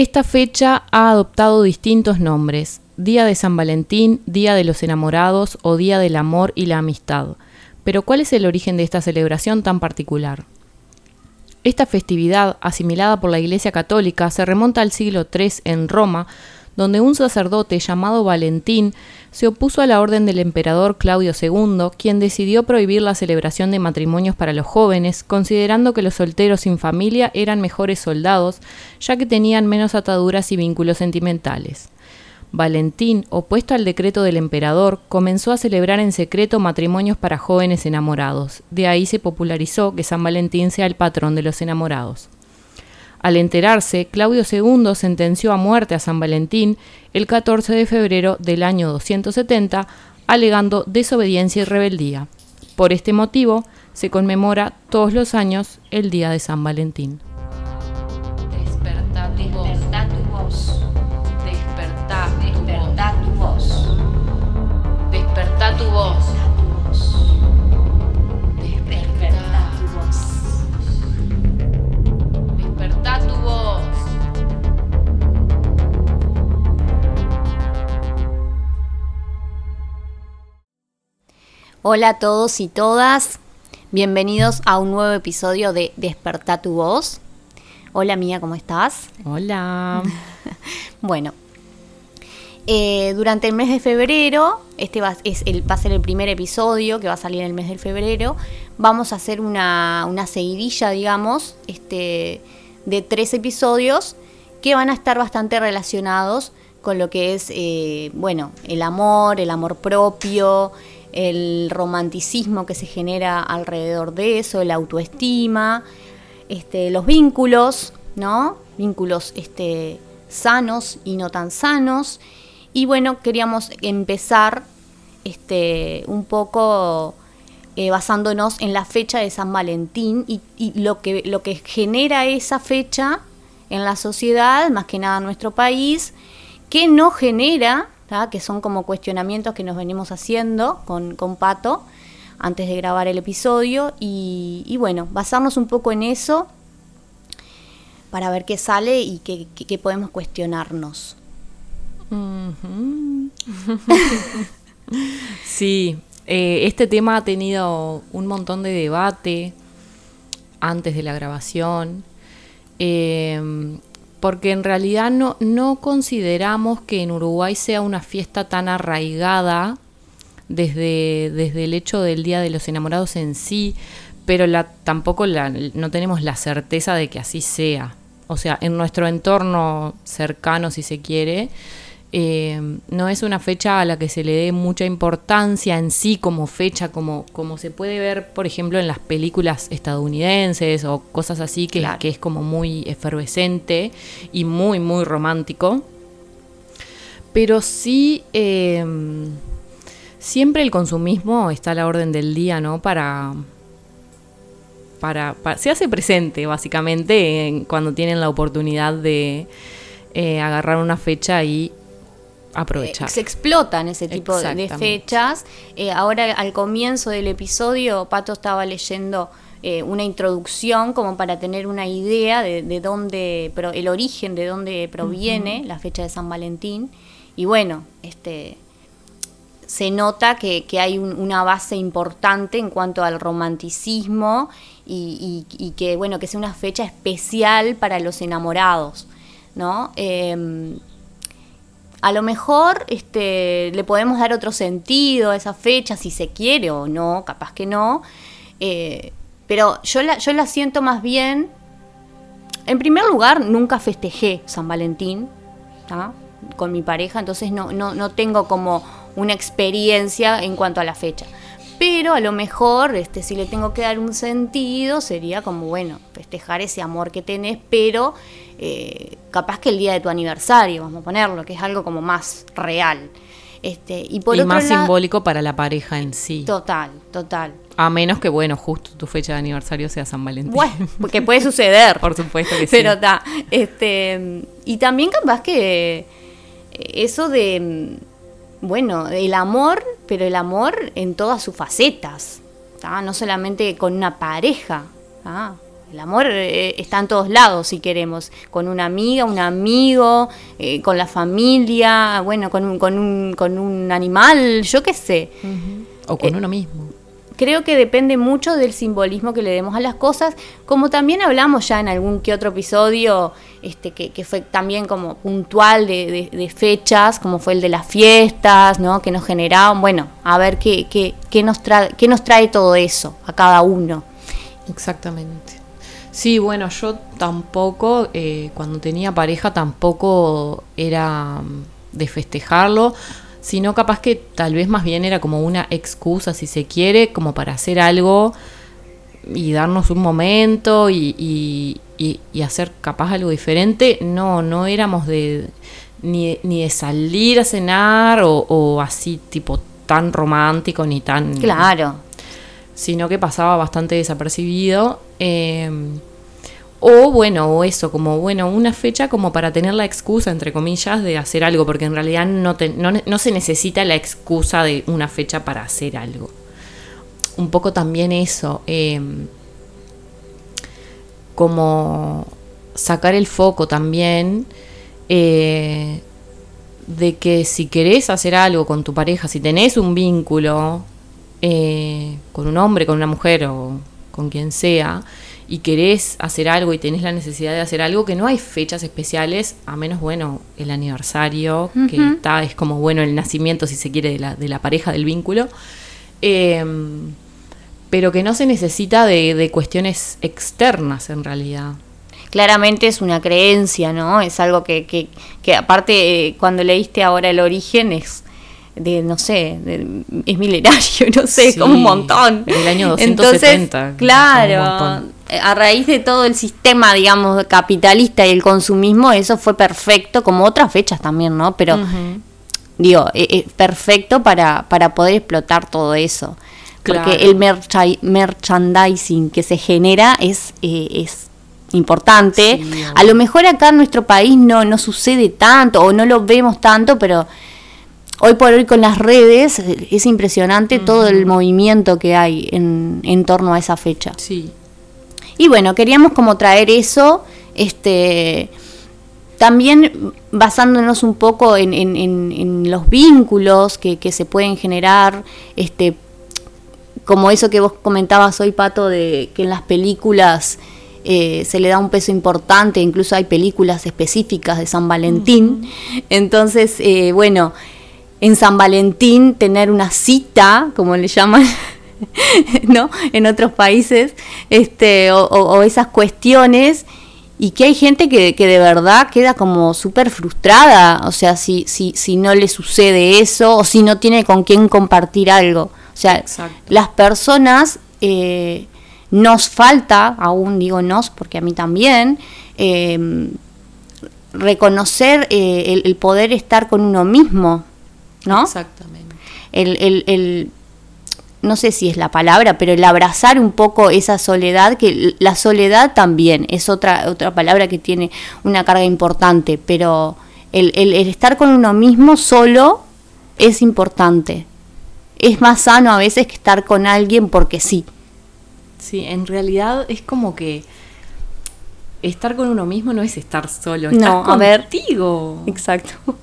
Esta fecha ha adoptado distintos nombres, Día de San Valentín, Día de los Enamorados o Día del Amor y la Amistad. Pero ¿cuál es el origen de esta celebración tan particular? Esta festividad, asimilada por la Iglesia Católica, se remonta al siglo III en Roma, donde un sacerdote llamado Valentín se opuso a la orden del emperador Claudio II, quien decidió prohibir la celebración de matrimonios para los jóvenes, considerando que los solteros sin familia eran mejores soldados, ya que tenían menos ataduras y vínculos sentimentales. Valentín, opuesto al decreto del emperador, comenzó a celebrar en secreto matrimonios para jóvenes enamorados. De ahí se popularizó que San Valentín sea el patrón de los enamorados. Al enterarse, Claudio II sentenció a muerte a San Valentín el 14 de febrero del año 270, alegando desobediencia y rebeldía. Por este motivo, se conmemora todos los años el Día de San Valentín. Hola a todos y todas. Bienvenidos a un nuevo episodio de Desperta tu voz. Hola Mía, ¿cómo estás? Hola. bueno, eh, durante el mes de febrero, este va, es el, va a ser el primer episodio que va a salir en el mes de febrero, vamos a hacer una, seguidilla, digamos, este, de tres episodios que van a estar bastante relacionados con lo que es, eh, bueno, el amor, el amor propio, el romanticismo que se genera alrededor de eso, la autoestima, este, los vínculos, ¿no? Vínculos este, sanos y no tan sanos y bueno, queríamos empezar este, un poco eh, basándonos en la fecha de San Valentín y, lo, que, lo que genera esa fecha en la sociedad, más que nada en nuestro país, que no genera, que son como cuestionamientos que nos venimos haciendo con, con Pato antes de grabar el episodio y, bueno, basarnos un poco en eso para ver qué sale y qué podemos cuestionarnos. sí, eh, este tema ha tenido un montón de debate antes de la grabación, em, porque en realidad no, no consideramos que en Uruguay sea una fiesta tan arraigada desde, desde el hecho del Día de los Enamorados en sí, pero la, tampoco la, no tenemos la certeza de que así sea. O sea, en nuestro entorno cercano, si se quiere, eh, no es una fecha a la que se le dé mucha importancia en sí como fecha, como, como se puede ver, por ejemplo, en las películas estadounidenses o cosas así, que, que es como muy efervescente y muy, muy romántico. Pero sí, eh, siempre el consumismo está a la orden del día, ¿no? Para, para, se hace presente, básicamente, cuando tienen la oportunidad de eh, agarrar una fecha y aprovechar. se explotan ese tipo de fechas. Eh, ahora al comienzo del episodio, Pato estaba leyendo eh, una introducción como para tener una idea de, dónde, el origen de dónde proviene la fecha de San Valentín. Y bueno, este se nota que, hay una base importante en cuanto al romanticismo y, que bueno que sea una fecha especial para los enamorados, ¿no? A lo mejor este, le podemos dar otro sentido a esa fecha, si se quiere o no, capaz que no. Eh, pero yo la, yo la siento más bien. En primer lugar, nunca festejé San Valentín con mi pareja, entonces no, no, no tengo como una experiencia en cuanto a la fecha pero a lo mejor este, si le tengo que dar un sentido sería como, bueno, festejar ese amor que tenés, pero eh, capaz que el día de tu aniversario, vamos a ponerlo, que es algo como más real. Este, y por más simbólico para la pareja en sí. Total, total. A menos que, bueno, justo tu fecha de aniversario sea San Valentín. Bueno, porque puede suceder. por supuesto que sí. Pero está. Este, y también capaz que eso de bueno, el amor, pero el amor en todas sus facetas, no solamente con una pareja. El amor eh, está en todos lados, si queremos, con una amiga, un amigo, eh, con la familia, bueno, con un, con un, con un animal, yo qué sé. O con uno mismo creo que depende mucho del simbolismo que le demos a las cosas, como también hablamos ya en algún que otro episodio, este, que, fue también como puntual de, fechas, como fue el de las fiestas, ¿no? que nos generaban, bueno, a ver qué, qué, qué, nos, trae, qué nos trae todo eso a cada uno. Exactamente. Sí, bueno, yo tampoco, eh, cuando tenía pareja, tampoco era mm, de festejarlo sino capaz que tal vez más bien era como una excusa, si se quiere, como para hacer algo y darnos un momento y, hacer capaz algo diferente. No, no éramos de ni, ni de salir a cenar o, así tipo tan romántico ni tan... Claro. Sino que pasaba bastante desapercibido. Eh, o bueno, o eso, como bueno, una fecha como para tener la excusa, entre comillas, de hacer algo, porque en realidad no, no, se necesita la excusa de una fecha para hacer algo. Un poco también eso, em, como sacar el foco también eh, de que si querés hacer algo con tu pareja, si tenés un vínculo eh, con un hombre, con una mujer o con quien sea, y querés hacer algo y tenés la necesidad de hacer algo, que no hay fechas especiales, a menos, bueno, el aniversario, que está, es como, bueno, el nacimiento, si se quiere, de la, de la pareja, del vínculo, em, pero que no se necesita de, cuestiones externas en realidad. Claramente es una creencia, ¿no? Es algo que, que, que aparte eh, cuando leíste ahora el origen es de, no sé, es milenario, no sé, como un montón. El año 270. Entonces, claro, a raíz de todo el sistema, digamos, capitalista y el consumismo, eso fue perfecto, como otras fechas también, ¿no? Pero, digo, es, e, perfecto para, para poder explotar todo eso. Porque el merchandising que se genera es, eh, es importante. a lo mejor acá en nuestro país no, no sucede tanto o no lo vemos tanto, pero hoy por hoy con las redes es impresionante todo el movimiento que hay en, en torno a esa fecha. Sí. Y bueno, queríamos como traer eso, este también basándonos un poco en, en, los vínculos que, que, se pueden generar, este como eso que vos comentabas hoy, Pato, de que en las películas eh, se le da un peso importante, incluso hay películas específicas de San Valentín. Entonces, eh, bueno, en San Valentín tener una cita, como le llaman, ¿no? En otros países, este, o, esas cuestiones, y que hay gente que, de verdad queda como súper frustrada, o sea, si, si, si no le sucede eso, o si no tiene con quién compartir algo. O sea, las personas eh, nos falta, aún digo nos, porque a mí también, em, reconocer eh, el, poder estar con uno mismo, ¿no? Exactamente. El, el, el, no sé si es la palabra, pero el abrazar un poco esa soledad, que la soledad también es otra, otra palabra que tiene una carga importante, pero el, el, estar con uno mismo solo es importante. Es más sano a veces que estar con alguien porque sí. Sí, en realidad es como que estar con uno mismo no es estar solo, estás no, contigo. Exacto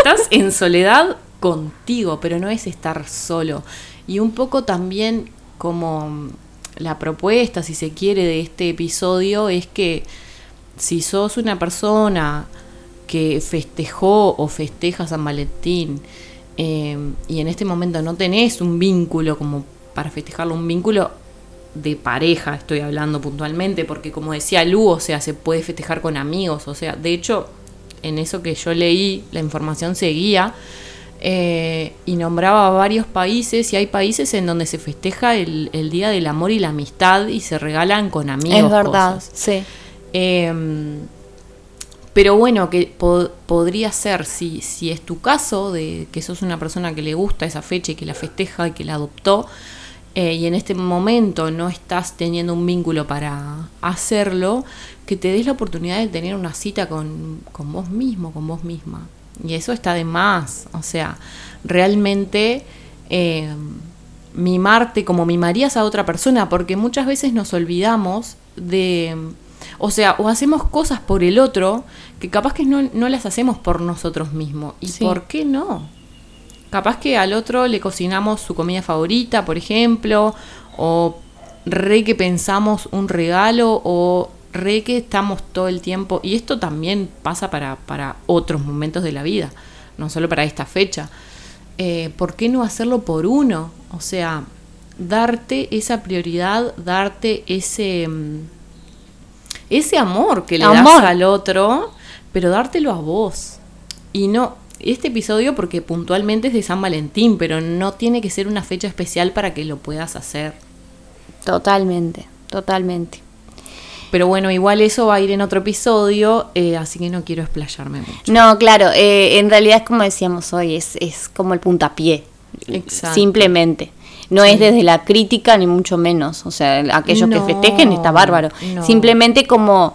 estás en soledad contigo, pero no es estar solo. Y un poco también como la propuesta, si se quiere, de este episodio es que si sos una persona que festejó o festeja San Valentín eh, y en este momento no tenés un vínculo como para festejarlo, un vínculo de pareja, estoy hablando puntualmente, porque como decía Lu, o sea, se puede festejar con amigos, o sea, de hecho, en eso que yo leí, la información seguía eh, y nombraba varios países y hay países en donde se festeja el, Día del Amor y la Amistad y se regalan con amigos. Es verdad, sí. Em, pero bueno, que podría ser, si, si es tu caso, de que sos una persona que le gusta esa fecha y que la festeja y que la adoptó, eh, y en este momento no estás teniendo un vínculo para hacerlo, que te des la oportunidad de tener una cita con, vos mismo, con vos misma. Y eso está de más. O sea, realmente eh, mimarte como mimarías a otra persona, porque muchas veces nos olvidamos de, o sea, o hacemos cosas por el otro que capaz que no, no las hacemos por nosotros mismos. ¿Y Sí. por qué no? Capaz que al otro le cocinamos su comida favorita, por ejemplo, o re que pensamos un regalo, o re que estamos todo el tiempo, y esto también pasa para, para otros momentos de la vida, no solo para esta fecha. Eh, ¿Por qué no hacerlo por uno? O sea, darte esa prioridad, darte ese, mm, ese amor que le Amor. das al otro, pero dártelo a vos. Y no, este episodio porque puntualmente es de San Valentín, pero no tiene que ser una fecha especial para que lo puedas hacer. Totalmente, totalmente. Pero bueno, igual eso va a ir en otro episodio, eh, así que no quiero explayarme mucho. No, claro, eh, en realidad es como decíamos hoy, es, es como el puntapié. Exacto. Simplemente. No es desde la crítica ni mucho menos. O sea, aquellos No, que festejen está bárbaro. no. Simplemente como,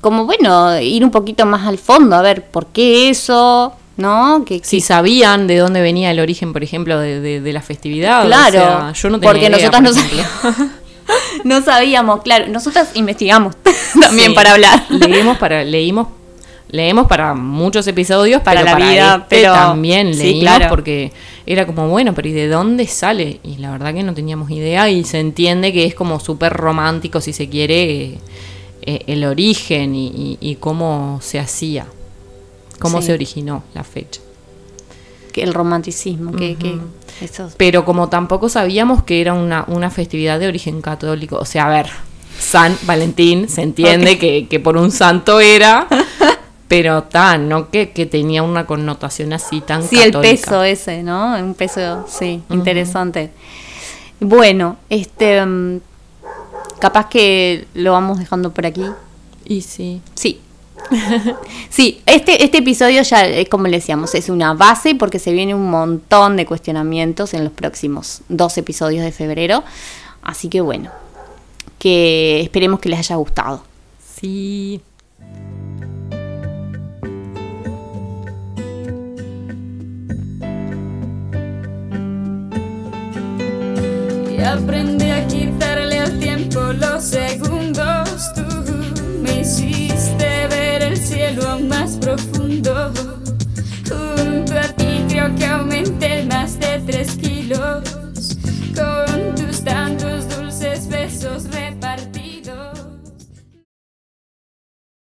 como, bueno, ir un poquito más al fondo, a ver, ¿por qué eso? ¿No? Que, Si sabían de dónde venía el origen, por ejemplo, de, de- de la festividad. o Claro, sea, yo no tenía porque idea, nosotras por no sabíamos. no sabíamos, claro. Nosotras investigamos también Sí, para hablar. Leímos para, leímos, leemos para muchos episodios, Para pero la para vida, este pero- también sí, leímos claro. porque era como, bueno, pero ¿y de dónde sale? Y la verdad que no teníamos idea y se entiende que es como súper romántico, si se quiere, eh, eh, el origen y, y- y cómo se hacía, cómo Sí. se originó la fecha. Que el romanticismo, que, que Ujú. eso- Pero como tampoco sabíamos que era una, una festividad de origen católico, o sea, a ver, San Valentín, se entiende que, que por un santo era, pero tan, no que, que tenía una connotación así tan Sí, el peso ese, ¿no? Un peso, sí, interesante. Bueno, este, mm, capaz que lo vamos dejando por aquí. Y sí, Sí. Sí, este, este episodio ya, eh, como le decíamos, es una base porque se viene un montón de cuestionamientos en los próximos dos episodios de febrero. Así que bueno, que esperemos que les haya gustado. sí. Y aprendí a quitarle al tiempo los segundos. más profundo. Junto a ti creo que aumenté más de tres kilómetros.